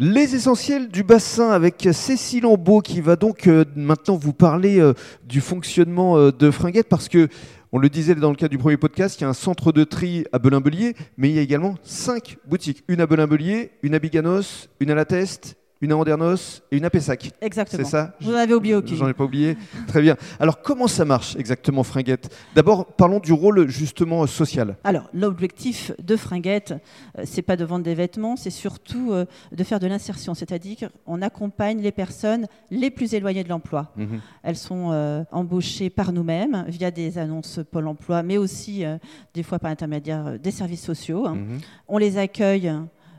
Les essentiels du bassin avec Cécile Ambeau qui va donc euh, maintenant vous parler euh, du fonctionnement euh, de Fringuette parce que on le disait dans le cadre du premier podcast, il y a un centre de tri à Belin-Belier, mais il y a également cinq boutiques. Une à Belin-Belier, une à Biganos, une à La Teste, une à Andernos et une à Pessac. Exactement. C'est ça Vous en avez oublié aucune. J'en ai pas oublié. Très bien. Alors comment ça marche exactement Fringuette? D'abord, parlons du rôle justement social. Alors, l'objectif de Fringuette, euh, c'est pas de vendre des vêtements, c'est surtout euh, de faire de l'insertion, c'est-à-dire qu'on accompagne les personnes les plus éloignées de l'emploi. Mhm. Elles sont euh, embauchées par nous-mêmes via des annonces Pôle Emploi, mais aussi des fois par intermédiaire des services sociaux. hein. Mhm. On les accueille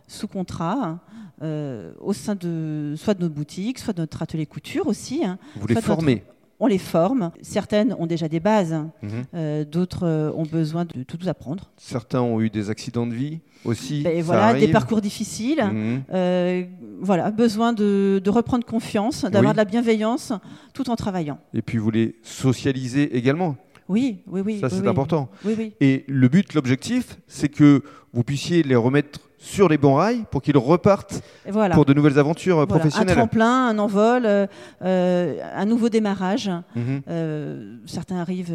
sous contrat. Euh, au sein de soit de nos boutiques, soit de notre atelier couture aussi. hein. Vous les notre- formez. On les forme. Certaines ont déjà des bases, Mhm. euh, d'autres euh, ont besoin de tout apprendre. Certains ont eu des accidents de vie aussi. Et ça voilà, des arrive. parcours difficiles. Mhm. Euh, voilà, besoin de, de reprendre confiance, d'avoir Oui. de la bienveillance, tout en travaillant. Et puis vous les socialisez également. Oui, oui, oui. Ça, oui, c'est oui. important. Oui. Et le but, l'objectif, c'est que vous puissiez les remettre sur les bons rails pour qu'ils repartent voilà. pour de nouvelles aventures euh, Voilà, Un professionnelles. tremplin, un envol, euh, euh, un nouveau démarrage. Mhm. Euh, certains arrivent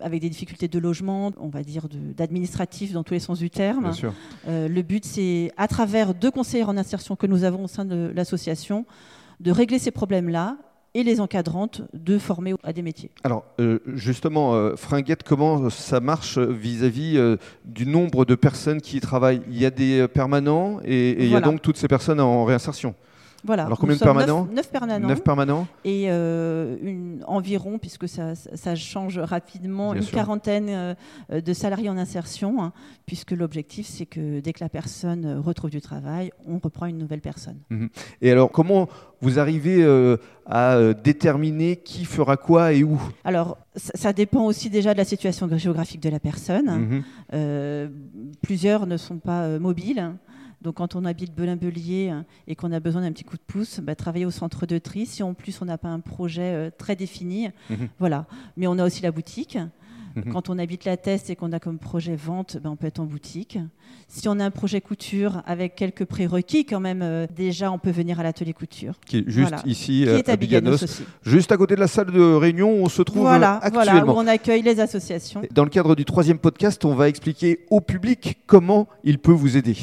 avec des difficultés de logement, on va dire d'administratif dans tous les sens du terme. Bien sûr. Euh, le but, c'est, à travers deux conseillers en insertion que nous avons au sein de l'association, de régler ces problèmes-là et les encadrantes de former à des métiers. Alors, euh, justement, euh, Fringuette, comment ça marche vis-à-vis euh, du nombre de personnes qui y travaillent? Il y a des permanents et, et il y a donc toutes ces personnes en réinsertion? Voilà. Alors, combien de permanents neuf, neuf permanents. Neuf permanents et euh, une, environ, puisque ça, change rapidement, Bien une sûr. quarantaine euh, de salariés en insertion, hein, puisque l'objectif, c'est que dès que la personne euh, retrouve du travail, on reprend une nouvelle personne. Et alors, comment vous arrivez euh, à déterminer qui fera quoi et où? Alors, ça, ça dépend aussi déjà de la situation géographique de la personne. Mhm. Euh, plusieurs ne sont pas mobiles. Donc, quand on habite Belin-Belier hein, et qu'on a besoin d'un petit coup de pouce, bah, travailler au centre de tri. Si en plus on n'a pas un projet euh, très défini, Mhm. voilà. Mais on a aussi la boutique. Mhm. Quand on habite la Teste et qu'on a comme projet vente, ben, on peut être en boutique. Si on a un projet couture avec quelques prérequis, quand même, euh, déjà, on peut venir à l'atelier couture, Qui est juste Voilà. ici qui euh, est à à Biganos Biganos, aussi. juste à côté de la salle de réunion où on se trouve Voilà, euh, voilà, où actuellement. on accueille les associations. Dans le cadre du troisième podcast, on va expliquer au public comment il peut vous aider.